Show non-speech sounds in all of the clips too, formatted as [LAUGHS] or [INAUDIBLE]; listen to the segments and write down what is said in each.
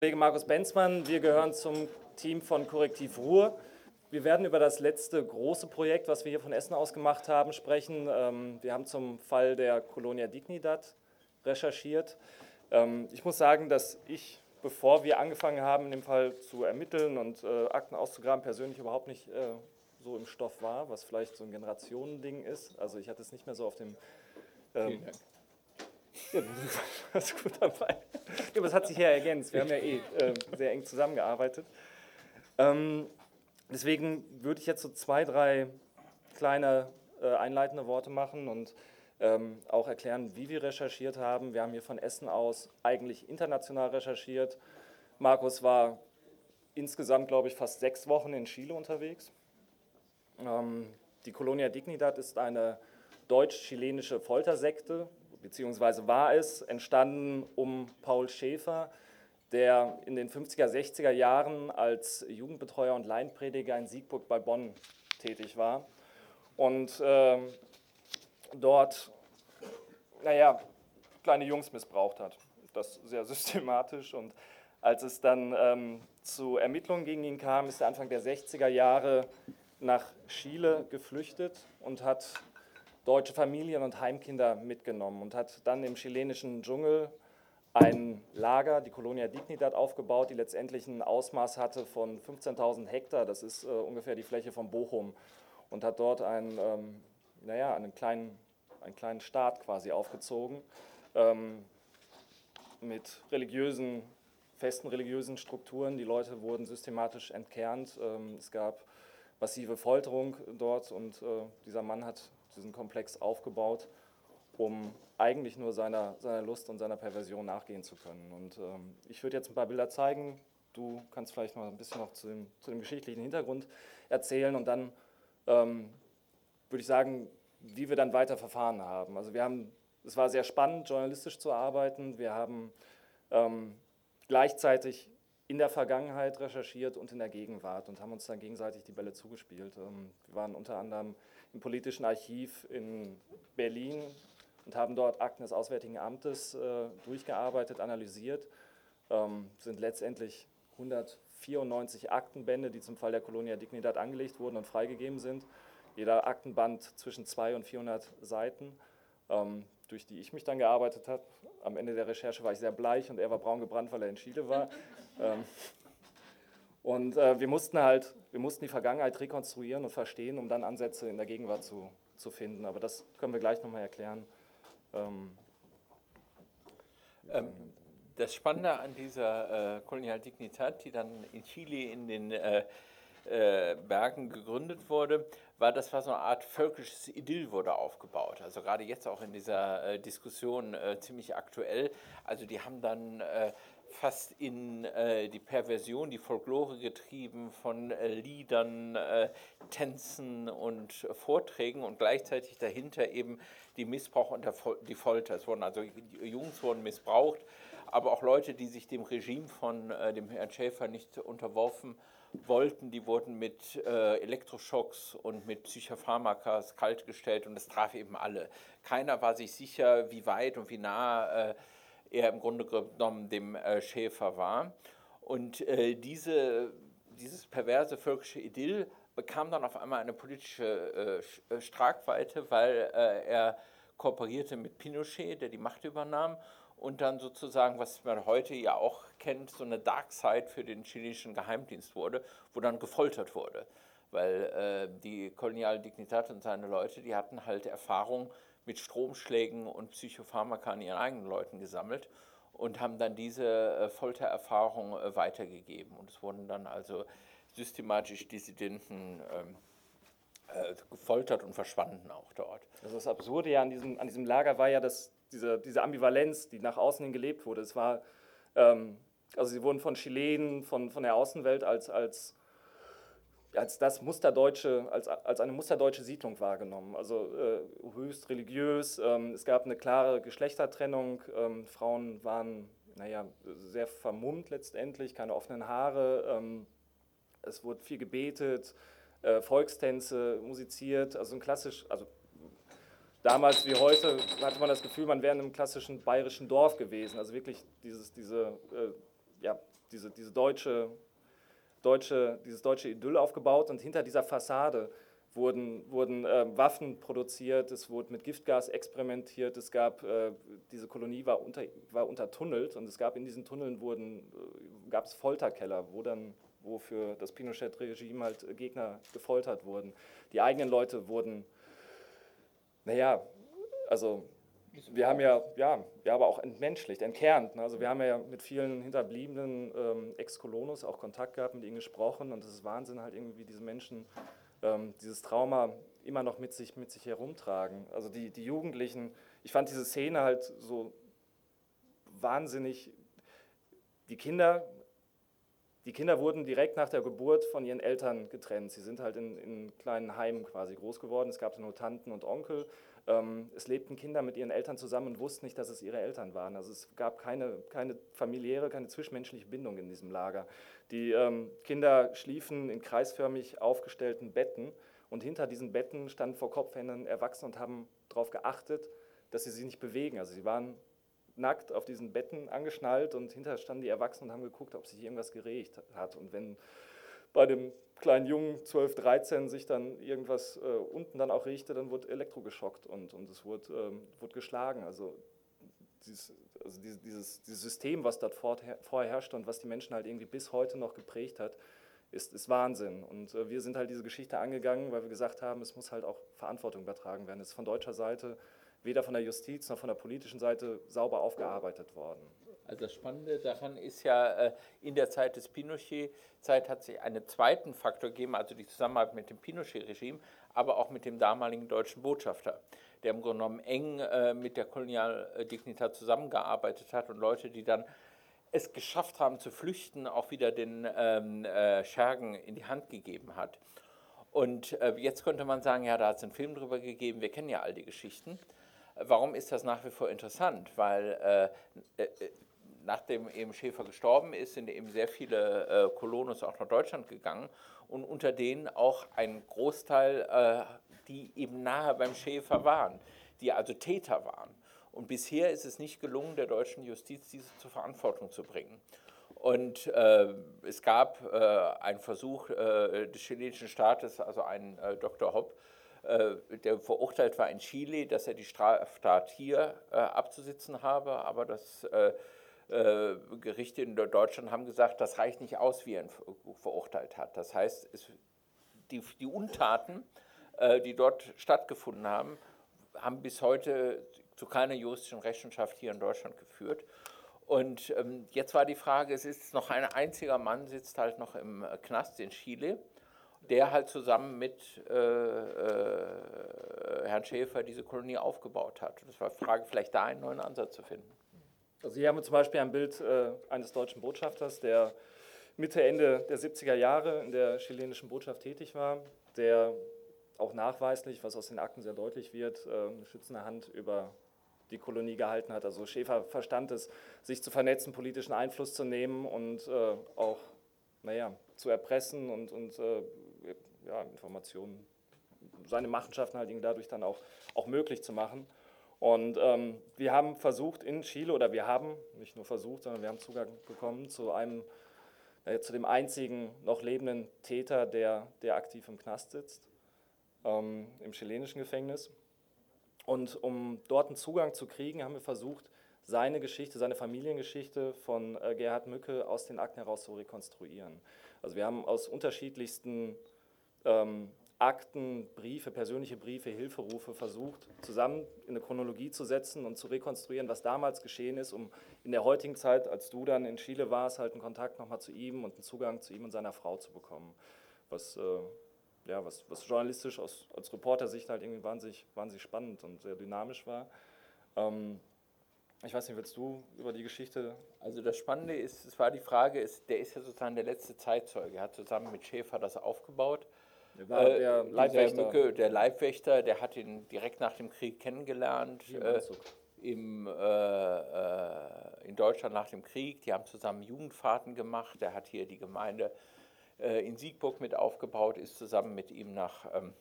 Kollege Markus Benzmann, wir gehören zum Team von Korrektiv Ruhr. Wir werden über das letzte große Projekt, was wir hier von Essen aus gemacht haben, sprechen. Ähm, wir haben zum Fall der Colonia Dignidad recherchiert. Ähm, ich muss sagen, dass ich, bevor wir angefangen haben, in dem Fall zu ermitteln und äh, Akten auszugraben, persönlich überhaupt nicht äh, so im Stoff war, was vielleicht so ein Generationending ist. Also ich hatte es nicht mehr so auf dem... Ja, du warst gut dabei. Ja, aber es hat sich ja ergänzt. Wir haben ja eh äh, sehr eng zusammengearbeitet. Ähm, deswegen würde ich jetzt so zwei, drei kleine äh, einleitende Worte machen und ähm, auch erklären, wie wir recherchiert haben. Wir haben hier von Essen aus eigentlich international recherchiert. Markus war insgesamt, glaube ich, fast sechs Wochen in Chile unterwegs. Ähm, die Colonia Dignidad ist eine deutsch-chilenische Foltersekte, beziehungsweise war es, entstanden um Paul Schäfer, der in den 50er, 60er Jahren als Jugendbetreuer und Laienprediger in Siegburg bei Bonn tätig war. Und äh, dort, naja, kleine Jungs missbraucht hat. Das sehr [LAUGHS] systematisch. Und als es dann ähm, zu Ermittlungen gegen ihn kam, ist er Anfang der 60er Jahre nach Chile geflüchtet und hat deutsche Familien und Heimkinder mitgenommen und hat dann im chilenischen Dschungel ein Lager, die Colonia Dignidad, aufgebaut, die letztendlich ein Ausmaß hatte von 15.000 Hektar, das ist äh, ungefähr die Fläche von Bochum, und hat dort einen, ähm, naja, einen, kleinen, einen kleinen Staat quasi aufgezogen ähm, mit religiösen, festen religiösen Strukturen. Die Leute wurden systematisch entkernt. Ähm, es gab massive Folterung dort und äh, dieser Mann hat diesen Komplex aufgebaut, um eigentlich nur seiner, seiner Lust und seiner Perversion nachgehen zu können. Und ähm, ich würde jetzt ein paar Bilder zeigen. Du kannst vielleicht noch ein bisschen noch zu dem, zu dem geschichtlichen Hintergrund erzählen und dann ähm, würde ich sagen, wie wir dann weiter verfahren haben. Also wir haben, es war sehr spannend, journalistisch zu arbeiten. Wir haben ähm, gleichzeitig in der Vergangenheit recherchiert und in der Gegenwart und haben uns dann gegenseitig die Bälle zugespielt. Ähm, wir waren unter anderem im politischen Archiv in Berlin und haben dort Akten des Auswärtigen Amtes äh, durchgearbeitet, analysiert. Ähm, sind letztendlich 194 Aktenbände, die zum Fall der Colonia Dignidad angelegt wurden und freigegeben sind. Jeder Aktenband zwischen 200 und 400 Seiten, durch die ich mich dann gearbeitet habe. Am Ende der Recherche war ich sehr bleich und er war braun gebrannt, weil er in Chile war. [LAUGHS] ähm, und äh, wir mussten halt, wir mussten die Vergangenheit rekonstruieren und verstehen, um dann Ansätze in der Gegenwart zu, zu finden. Aber das können wir gleich nochmal erklären. Ähm, ähm, das Spannende an dieser äh, Kolonial Dignidad, die dann in Chile in den äh, äh, Bergen gegründet wurde, war, das war so eine Art völkisches Idyll wurde aufgebaut. Also gerade jetzt auch in dieser äh, Diskussion äh, ziemlich aktuell. Also die haben dann äh, fast in äh, die Perversion, die Folklore getrieben von äh, Liedern, äh, Tänzen und Vorträgen und gleichzeitig dahinter eben die Missbrauch und die Folter. Es wurden also Jungs wurden missbraucht, aber auch Leute, die sich dem Regime von äh, dem Herrn Schäfer nicht unterworfen wollten, die wurden mit äh, Elektroschocks und mit Psychopharmakas kaltgestellt und das traf eben alle. Keiner war sich sicher, wie weit und wie nah äh, er im Grunde genommen dem äh, Schäfer war. Und äh, diese, dieses perverse völkische Idyll bekam dann auf einmal eine politische äh Stragweite, weil äh, er kooperierte mit Pinochet, der die Macht übernahm und dann sozusagen, was man heute ja auch kennt, so eine Dark Side für den chilenischen Geheimdienst wurde, wo dann gefoltert wurde. Weil äh, die koloniale Dignität und seine Leute, die hatten halt Erfahrung mit Stromschlägen und Psychopharmaka an ihren eigenen Leuten gesammelt und haben dann diese äh, Foltererfahrung äh, weitergegeben. Und es wurden dann also systematisch Dissidenten ähm, äh, gefoltert und verschwanden auch dort. Also das Absurde ja an diesem, an diesem Lager war ja, dass diese, diese Ambivalenz, die nach außen hin gelebt wurde. Es war, ähm, also sie wurden von Chilenen, von, von der Außenwelt als, als als das Musterdeutsche, als, als eine musterdeutsche Siedlung wahrgenommen. Also äh, höchst religiös. Ähm, es gab eine klare Geschlechtertrennung. Ähm, Frauen waren, naja, sehr vermummt letztendlich, keine offenen Haare. Ähm, es wurde viel gebetet, äh, Volkstänze musiziert. Also ein klassisch, also damals wie heute hatte man das Gefühl, man wäre in einem klassischen bayerischen Dorf gewesen. Also wirklich dieses, diese, äh, ja, diese, diese deutsche, deutsche, dieses deutsche Idyll aufgebaut und hinter dieser Fassade wurden, wurden äh, Waffen produziert, es wurde mit Giftgas experimentiert, es gab, äh, diese Kolonie war, unter, war untertunnelt und es gab in diesen Tunneln wurden, äh, gab es Folterkeller, wo dann wo für das Pinochet-Regime halt Gegner gefoltert wurden. Die eigenen Leute wurden, naja, also wir haben ja, ja, ja, aber auch entmenschlicht, entkernt. Ne? Also wir haben ja mit vielen hinterbliebenen ähm, Ex-Kolonos auch Kontakt gehabt, mit ihnen gesprochen und es ist Wahnsinn halt irgendwie, wie diese Menschen ähm, dieses Trauma immer noch mit sich, mit sich herumtragen. Also die, die Jugendlichen, ich fand diese Szene halt so wahnsinnig, die Kinder, die Kinder wurden direkt nach der Geburt von ihren Eltern getrennt. Sie sind halt in, in kleinen Heimen quasi groß geworden. Es gab nur Tanten und Onkel. Ähm, es lebten Kinder mit ihren Eltern zusammen und wussten nicht, dass es ihre Eltern waren. Also es gab keine, keine familiäre, keine zwischenmenschliche Bindung in diesem Lager. Die ähm, Kinder schliefen in kreisförmig aufgestellten Betten und hinter diesen Betten standen vor Kopfhänden Erwachsene und haben darauf geachtet, dass sie sich nicht bewegen. Also sie waren nackt auf diesen Betten angeschnallt und hinter standen die Erwachsenen und haben geguckt, ob sich irgendwas geregt hat. Und wenn bei dem kleinen Jungen 12, 13 sich dann irgendwas äh, unten dann auch regte, dann wurde elektrogeschockt und, und es wurde, ähm, wurde geschlagen. Also dieses, also dieses, dieses, System, was dort vorher herrschte und was die Menschen halt irgendwie bis heute noch geprägt hat, ist, ist Wahnsinn. Und äh, wir sind halt diese Geschichte angegangen, weil wir gesagt haben, es muss halt auch Verantwortung übertragen werden. Es ist von deutscher Seite weder von der Justiz noch von der politischen Seite sauber aufgearbeitet worden. Also das Spannende daran ist ja, äh, in der Zeit des Pinochet-Zeit hat sich einen zweiten Faktor gegeben, also die Zusammenarbeit mit dem Pinochet-Regime, aber auch mit dem damaligen deutschen Botschafter, der im Grunde genommen eng äh, mit der Kolonialdignitat zusammengearbeitet hat und Leute, die dann es geschafft haben zu flüchten, auch wieder den ähm, äh, Schergen in die Hand gegeben hat. Und jetzt könnte man sagen, ja, da hat es einen Film drüber gegeben, wir kennen ja all die Geschichten. Warum ist das nach wie vor interessant? Weil äh, äh nachdem eben Schäfer gestorben ist, sind eben sehr viele äh, Kolonos auch nach Deutschland gegangen und unter denen auch ein Großteil, äh, die eben nahe beim Schäfer waren, die also Täter waren. Und bisher ist es nicht gelungen, der deutschen Justiz diese zur Verantwortung zu bringen. Und äh, es gab äh, einen Versuch äh, des chilenischen Staates, also ein äh, Dr. Hopp, der verurteilt war in Chile, dass er die Straftat hier äh, abzusitzen habe, aber das Gerichte in Deutschland haben gesagt, das reicht nicht aus, wie er ihn verurteilt hat. Das heißt, es, die, die, Untaten, die dort stattgefunden haben, haben bis heute zu keiner juristischen Rechenschaft hier in Deutschland geführt. Und ähm, jetzt war die Frage, es ist noch ein einziger Mann, sitzt halt noch im äh, Knast in Chile, der halt zusammen mit äh, äh, Herrn Schäfer diese Kolonie aufgebaut hat. Das war Frage, vielleicht da einen neuen Ansatz zu finden. Also hier haben wir zum Beispiel ein Bild äh, eines deutschen Botschafters, der Mitte, Ende der 70er Jahre in der chilenischen Botschaft tätig war, der auch nachweislich, was aus den Akten sehr deutlich wird, äh, eine schützende Hand über die Kolonie gehalten hat. Also Schäfer verstand es, sich zu vernetzen, politischen Einfluss zu nehmen und auch naja, zu erpressen und, und ja, Informationen, seine Machenschaften halt dadurch dann auch, auch möglich zu machen. Und ähm, wir haben versucht in Chile, oder wir haben nicht nur versucht, sondern wir haben Zugang bekommen zu einem, äh, zu dem einzigen noch lebenden Täter, der, der aktiv im Knast sitzt, ähm, im chilenischen Gefängnis. Und um dort einen Zugang zu kriegen, haben wir versucht, seine Geschichte, seine Familiengeschichte von äh, Gerhard Mücke aus den Akten heraus zu rekonstruieren. Also wir haben aus unterschiedlichsten ähm, Akten, Briefe, persönliche Briefe, Hilferufe versucht, zusammen in eine Chronologie zu setzen und zu rekonstruieren, was damals geschehen ist, um in der heutigen Zeit, als du dann in Chile warst, halt einen Kontakt nochmal zu ihm und einen Zugang zu ihm und seiner Frau zu bekommen. Was äh, ja, was, was journalistisch aus, Reporter-Sicht halt irgendwie wahnsinnig, wahnsinnig spannend und sehr dynamisch war. Ähm, ich weiß nicht, willst du über die Geschichte? Also das Spannende ist, es war die Frage, ist, der ist ja sozusagen der letzte Zeitzeuge. Er hat zusammen mit Schäfer das aufgebaut. Der war äh, der Leibwächter. Mücke, der Leibwächter, der hat ihn direkt nach dem Krieg kennengelernt. Äh, im, äh, äh, in Deutschland nach dem Krieg. Die haben zusammen Jugendfahrten gemacht. Der hat hier die Gemeinde äh, in Siegburg mit aufgebaut, ist zusammen mit ihm nach ähm,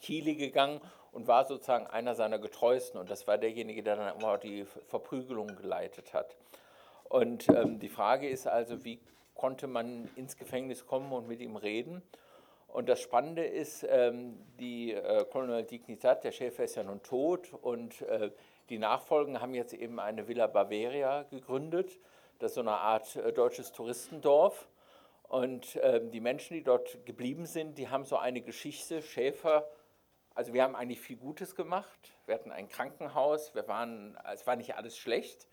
Chile gegangen und war sozusagen einer seiner getreuesten. Und das war derjenige, der dann immer die Verprügelung geleitet hat. Und ähm, die Frage ist also, wie konnte man ins Gefängnis kommen und mit ihm reden? Und das Spannende ist, ähm, die äh, Colonel Dignidad, der Schäfer ist ja nun tot und äh, die Nachfolgen haben jetzt eben eine Villa Bavaria gegründet. Das ist so eine Art äh, deutsches Touristendorf. Und ähm, die Menschen, die dort geblieben sind, die haben so eine Geschichte. Schäfer, also wir haben eigentlich viel Gutes gemacht. Wir hatten ein Krankenhaus, wir waren, es war nicht alles schlecht.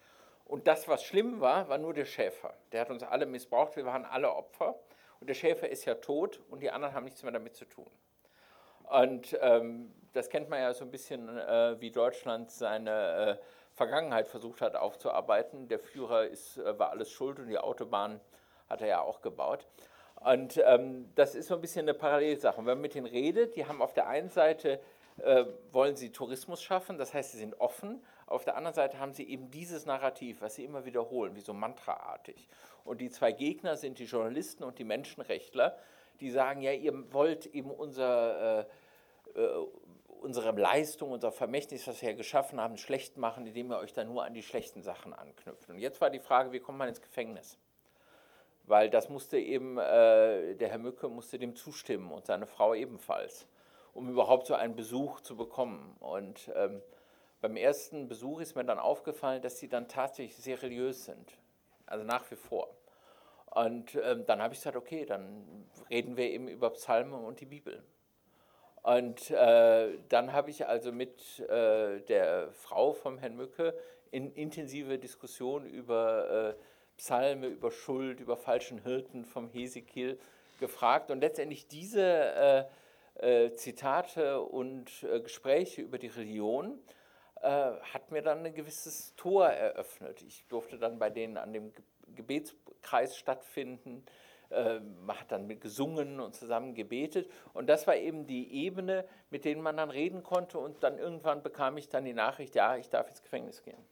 Und das, was schlimm war, war nur der Schäfer. Der hat uns alle missbraucht, wir waren alle Opfer. Und der Schäfer ist ja tot und die anderen haben nichts mehr damit zu tun. Und ähm, das kennt man ja so ein bisschen, äh, wie Deutschland seine äh, Vergangenheit versucht hat aufzuarbeiten. Der Führer ist, äh, war alles schuld und die Autobahn hat er ja auch gebaut. Und ähm, das ist so ein bisschen eine Parallelsache. Wenn man mit denen redet, die haben auf der einen Seite, äh, wollen sie Tourismus schaffen, das heißt, sie sind offen. Auf der anderen Seite haben sie eben dieses Narrativ, was sie immer wiederholen, wie so mantraartig. Und die zwei Gegner sind die Journalisten und die Menschenrechtler, die sagen, ja, ihr wollt eben unser, äh, äh, unsere Leistung, unser Vermächtnis, was wir ja geschaffen haben, schlecht machen, indem ihr euch dann nur an die schlechten Sachen anknüpft. Und jetzt war die Frage, wie kommt man ins Gefängnis? Weil das musste eben, äh, der Herr Mücke musste dem zustimmen und seine Frau ebenfalls, um überhaupt so einen Besuch zu bekommen. Und ähm, beim ersten Besuch ist mir dann aufgefallen, dass sie dann tatsächlich seriös sind, also nach wie vor. Und ähm, dann habe ich gesagt, okay, dann reden wir eben über Psalmen und die Bibel. Und äh, dann habe ich also mit äh, der Frau vom Herrn Mücke in intensive Diskussion über äh, Psalme, über Schuld, über falschen Hirten vom Hesekiel gefragt. Und letztendlich diese äh, äh, Zitate und äh, Gespräche über die Religion hat mir dann ein gewisses Tor eröffnet. Ich durfte dann bei denen an dem Gebetskreis stattfinden. Man hat dann gesungen und zusammen gebetet. Und das war eben die Ebene, mit denen man dann reden konnte. Und dann irgendwann bekam ich dann die Nachricht, ja, ich darf ins Gefängnis gehen.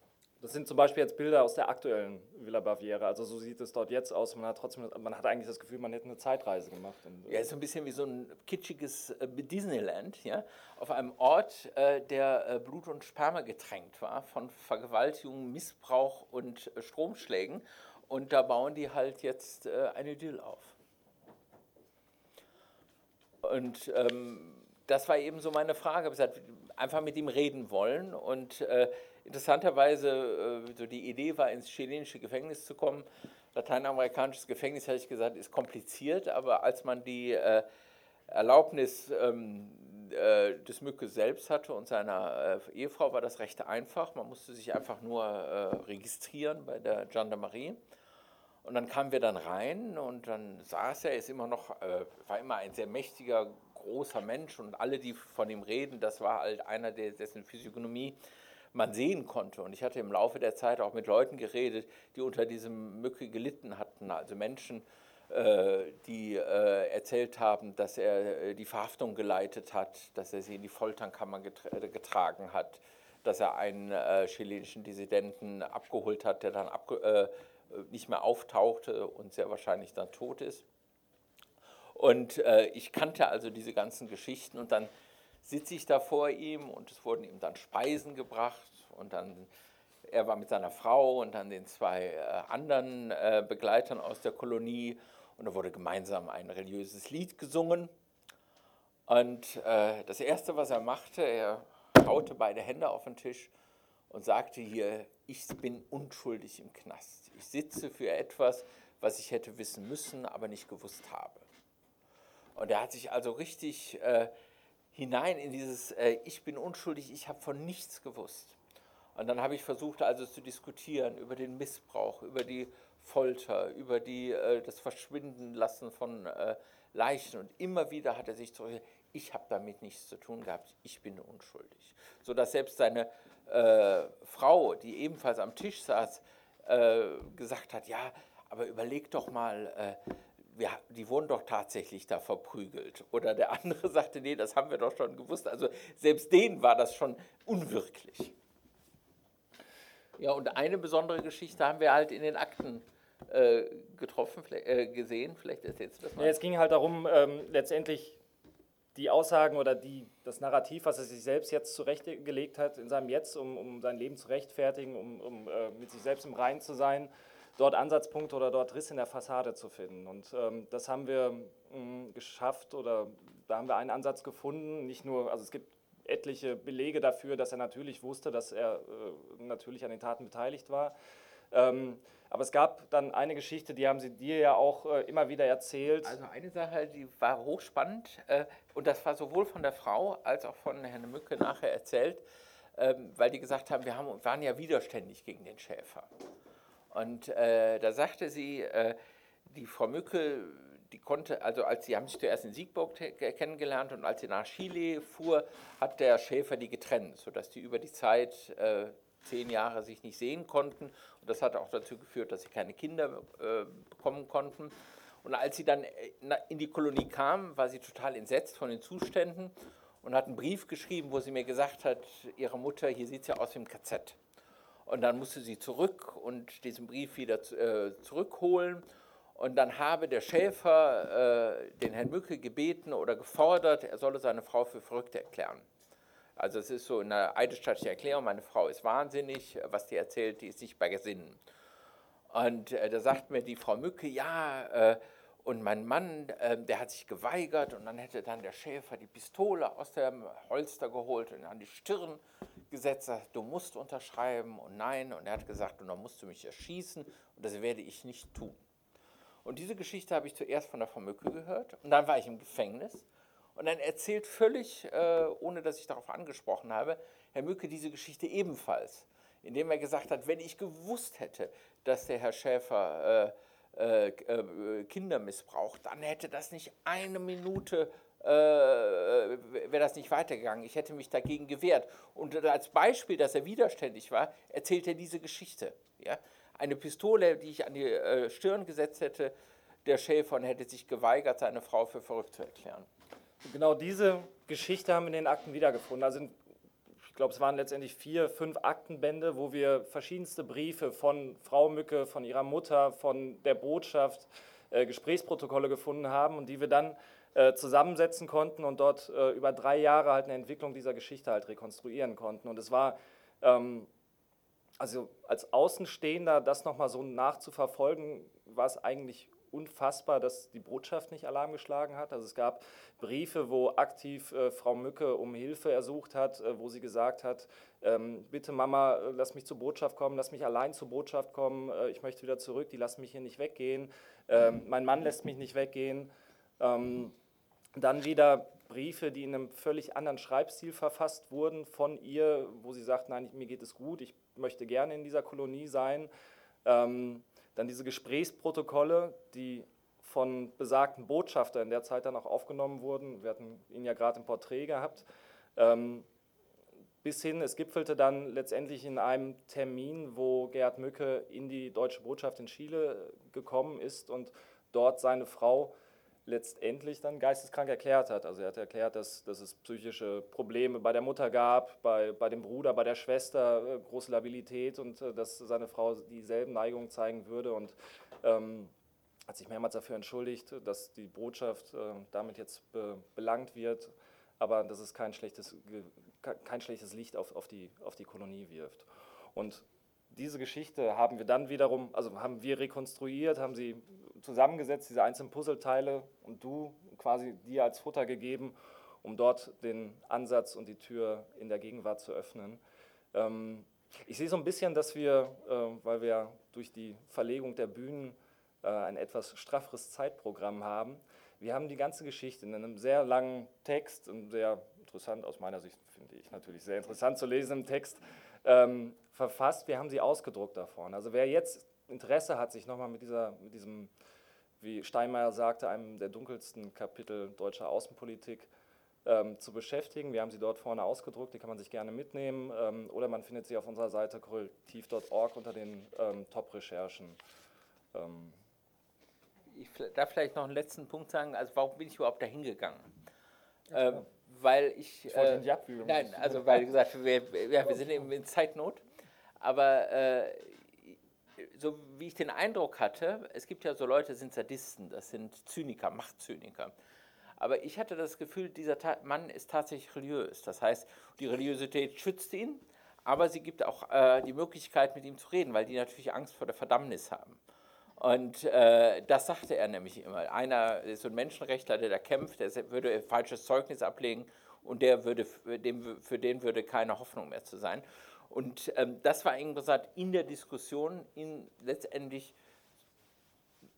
Das sind zum Beispiel jetzt Bilder aus der aktuellen Villa Baviera. Also so sieht es dort jetzt aus. Man hat trotzdem, man hat eigentlich das Gefühl, man hätte eine Zeitreise gemacht. Ja, ist so ein bisschen wie so ein kitschiges äh, Disneyland, ja, auf einem Ort, äh, der äh, Blut und Sperma getränkt war von Vergewaltigung, Missbrauch und Stromschlägen. Und da bauen die halt jetzt eine Idyll auf. Und ähm, das war eben so meine Frage. Ich habe einfach mit ihm reden wollen und äh, Interessanterweise, äh, so die Idee war, ins chilenische Gefängnis zu kommen. Lateinamerikanisches Gefängnis, hätte ich gesagt, ist kompliziert, aber als man die äh, Erlaubnis ähm, äh, des Mücke selbst hatte und seiner Ehefrau, war das recht einfach. Man musste sich einfach nur registrieren bei der Gendarmerie. Und dann kamen wir dann rein und dann saß er, ist immer noch, war immer ein sehr mächtiger, großer Mensch und alle, die von ihm reden, das war halt einer, dessen Physiognomie man sehen konnte. Und ich hatte im Laufe der Zeit auch mit Leuten geredet, die unter diesem Mücke gelitten hatten, also Menschen, äh, die äh, erzählt haben, dass er äh, die Verhaftung geleitet hat, dass er sie in die Folterkammer getragen hat, dass er einen chilenischen Dissidenten abgeholt hat, der dann nicht mehr auftauchte und sehr wahrscheinlich dann tot ist. Und ich kannte also diese ganzen Geschichten und dann sitze ich da vor ihm und es wurden ihm dann Speisen gebracht und dann er war mit seiner Frau und dann den zwei äh, anderen äh, Begleitern aus der Kolonie und da wurde gemeinsam ein religiöses Lied gesungen. Und äh, das Erste, was er machte, er haute beide Hände auf den Tisch und sagte hier, ich bin unschuldig im Knast. Ich sitze für etwas, was ich hätte wissen müssen, aber nicht gewusst habe. Und er hat sich also richtig hinein in dieses äh, Ich bin unschuldig, ich habe von nichts gewusst. Und dann habe ich versucht also zu diskutieren über den Missbrauch, über die Folter, über die, äh, das Verschwindenlassen von äh, Leichen. Und immer wieder hat er sich zurück, ich habe damit nichts zu tun gehabt, ich bin unschuldig. Sodass selbst seine äh, Frau, die ebenfalls am Tisch saß, äh, gesagt hat, ja, aber überleg doch mal, äh, wir, die wurden doch tatsächlich da verprügelt. Oder der andere [LAUGHS] sagte, nee, das haben wir doch schon gewusst. Also selbst denen war das schon unwirklich. Ja, und eine besondere Geschichte haben wir halt in den Akten äh, getroffen, äh, gesehen. Vielleicht erzählst du das mal. Ja, es ging halt darum, ähm, letztendlich die Aussagen oder die, das Narrativ, was er sich selbst jetzt zurechtgelegt hat in seinem Jetzt, um, um sein Leben zu rechtfertigen, um, um äh, mit sich selbst im Reinen zu sein, dort Ansatzpunkte oder dort Riss in der Fassade zu finden. Und ähm, das haben wir mh, geschafft oder da haben wir einen Ansatz gefunden. Nicht nur, also es gibt etliche Belege dafür, dass er natürlich wusste, dass er äh, natürlich an den Taten beteiligt war. Ähm, aber es gab dann eine Geschichte, die haben Sie dir ja auch äh, immer wieder erzählt. Also eine Sache, die war hochspannend äh, und das war sowohl von der Frau als auch von Herrn Mücke nachher erzählt, ähm, weil die gesagt haben, wir haben, waren ja widerständig gegen den Schäfer. Und äh, da sagte sie, äh, die Frau Mücke, die konnte, also als sie haben sich zuerst in Siegburg kennengelernt und als sie nach Chile fuhr, hat der Schäfer die getrennt, sodass die über die Zeit äh, zehn Jahre sich nicht sehen konnten. Und das hat auch dazu geführt, dass sie keine Kinder äh, bekommen konnten. Und als sie dann äh, in die Kolonie kam, war sie total entsetzt von den Zuständen und hat einen Brief geschrieben, wo sie mir gesagt hat, ihre Mutter, hier sieht sie ja aus wie im KZ. Und dann musste sie zurück und diesen Brief wieder äh, zurückholen. Und dann habe der Schäfer äh, den Herrn Mücke gebeten oder gefordert, er solle seine Frau für verrückt erklären. Also es ist so eine eidesstattliche Erklärung, meine Frau ist wahnsinnig, was die erzählt, die ist nicht bei Gesinnen. Und äh, da sagt mir die Frau Mücke, ja, äh, und mein Mann, äh, der hat sich geweigert und dann hätte dann der Schäfer die Pistole aus dem Holster geholt und an die Stirn gesetzt, sagt, du musst unterschreiben und nein. Und er hat gesagt, und dann musst du mich erschießen und das werde ich nicht tun. Und diese Geschichte habe ich zuerst von der Frau Mücke gehört und dann war ich im Gefängnis und dann erzählt völlig, äh, ohne dass ich darauf angesprochen habe, Herr Mücke diese Geschichte ebenfalls, indem er gesagt hat, wenn ich gewusst hätte, dass der Herr Schäfer äh, äh, Kinder missbraucht, dann hätte das nicht eine Minute äh, wäre das nicht weitergegangen. Ich hätte mich dagegen gewehrt. Und als Beispiel, dass er widerständig war, erzählt er diese Geschichte. Ja? Eine Pistole, die ich an die äh, Stirn gesetzt hätte, der Schäfer hätte sich geweigert, seine Frau für verrückt zu erklären. Genau diese Geschichte haben wir in den Akten wiedergefunden. Also ich glaube, es waren letztendlich vier, fünf Aktenbände, wo wir verschiedenste Briefe von Frau Mücke, von ihrer Mutter, von der Botschaft, äh, Gesprächsprotokolle gefunden haben und die wir dann zusammensetzen konnten und dort äh, über drei Jahre halt eine Entwicklung dieser Geschichte halt rekonstruieren konnten. Und es war, ähm, also als Außenstehender das nochmal so nachzuverfolgen, war es eigentlich unfassbar, dass die Botschaft nicht Alarm geschlagen hat. Also es gab Briefe, wo aktiv äh, Frau Mücke um Hilfe ersucht hat, äh, wo sie gesagt hat, ähm, bitte Mama, äh, lass mich zur Botschaft kommen, lass mich allein zur Botschaft kommen, äh, ich möchte wieder zurück, die lassen mich hier nicht weggehen, ähm, mein Mann lässt mich nicht weggehen. Ähm, dann wieder Briefe, die in einem völlig anderen Schreibstil verfasst wurden von ihr, wo sie sagt, nein, mir geht es gut, ich möchte gerne in dieser Kolonie sein. Ähm, dann diese Gesprächsprotokolle, die von besagten Botschaftern in der Zeit dann auch aufgenommen wurden. Wir hatten ihn ja gerade im Porträt gehabt. Ähm, bis hin, es gipfelte dann letztendlich in einem Termin, wo Gerhard Mücke in die deutsche Botschaft in Chile gekommen ist und dort seine Frau letztendlich dann geisteskrank erklärt hat. Also er hat erklärt, dass, dass es psychische Probleme bei der Mutter gab, bei, bei dem Bruder, bei der Schwester, äh, große Labilität und äh, dass seine Frau dieselben Neigungen zeigen würde und ähm, hat sich mehrmals dafür entschuldigt, dass die Botschaft äh, damit jetzt be belangt wird, aber dass es kein schlechtes, kein schlechtes Licht auf, auf, die, auf die Kolonie wirft. Und diese Geschichte haben wir dann wiederum, also haben wir rekonstruiert, haben sie zusammengesetzt, diese einzelnen Puzzleteile und du quasi dir als Futter gegeben, um dort den Ansatz und die Tür in der Gegenwart zu öffnen. Ähm, ich sehe so ein bisschen, dass wir, äh, weil wir durch die Verlegung der Bühnen äh, ein etwas strafferes Zeitprogramm haben, wir haben die ganze Geschichte in einem sehr langen Text, und sehr interessant, aus meiner Sicht finde ich natürlich sehr interessant zu lesen im Text, ähm, verfasst. Wir haben sie ausgedruckt da vorne. Also wer jetzt Interesse hat, sich nochmal mit, mit diesem wie Steinmeier sagte, einem der dunkelsten Kapitel deutscher Außenpolitik ähm, zu beschäftigen. Wir haben sie dort vorne ausgedruckt, die kann man sich gerne mitnehmen ähm, oder man findet sie auf unserer Seite korrektiv.org unter den ähm, Top-Recherchen. Ähm, ich darf vielleicht noch einen letzten Punkt sagen, also warum bin ich überhaupt dahin gegangen? Ja, ähm, weil ich. ich äh, die nein, also weil gesagt, [LAUGHS] wir, ja, wir sind eben in Zeitnot, aber äh, so wie ich den Eindruck hatte, es gibt ja so Leute, sind Sadisten, das sind Zyniker, Machtzyniker. Aber ich hatte das Gefühl, dieser Mann ist tatsächlich religiös. Das heißt, die Religiosität schützt ihn, aber sie gibt auch äh, die Möglichkeit, mit ihm zu reden, weil die natürlich Angst vor der Verdammnis haben. Und äh, das sagte er nämlich immer. Einer ist so ein Menschenrechtler, der da kämpft, der würde falsches Zeugnis ablegen und der würde, für, dem, für den würde keine Hoffnung mehr zu sein. Und ähm, das war eben gesagt, in der Diskussion ihn letztendlich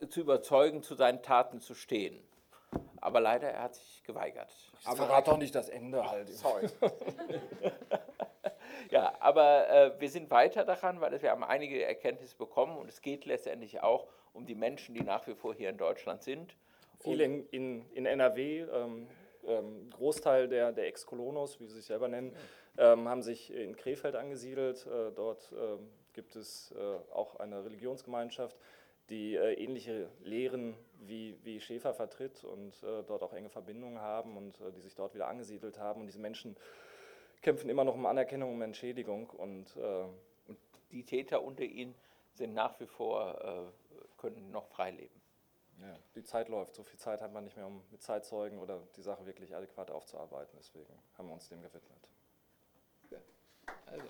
zu überzeugen, zu seinen Taten zu stehen. Aber leider, er hat sich geweigert. Ich verrate doch nicht das Ende halt. Sorry. [LAUGHS] ja, aber äh, wir sind weiter daran, weil wir haben einige Erkenntnisse bekommen und es geht letztendlich auch um die Menschen, die nach wie vor hier in Deutschland sind. Viele in, in, in NRW, ähm, ähm, Großteil der, der Ex-Kolonos, wie sie sich selber nennen, ähm, haben sich in Krefeld angesiedelt. Äh, dort äh, gibt es äh, auch eine Religionsgemeinschaft, die äh, ähnliche Lehren wie, wie Schäfer vertritt und äh, dort auch enge Verbindungen haben und äh, die sich dort wieder angesiedelt haben. Und diese Menschen kämpfen immer noch um Anerkennung, um Entschädigung. Und, und die Täter unter ihnen sind nach wie vor, können noch frei leben. Ja, die Zeit läuft. So viel Zeit hat man nicht mehr, um mit Zeitzeugen oder die Sache wirklich adäquat aufzuarbeiten. Deswegen haben wir uns dem gewidmet. Also.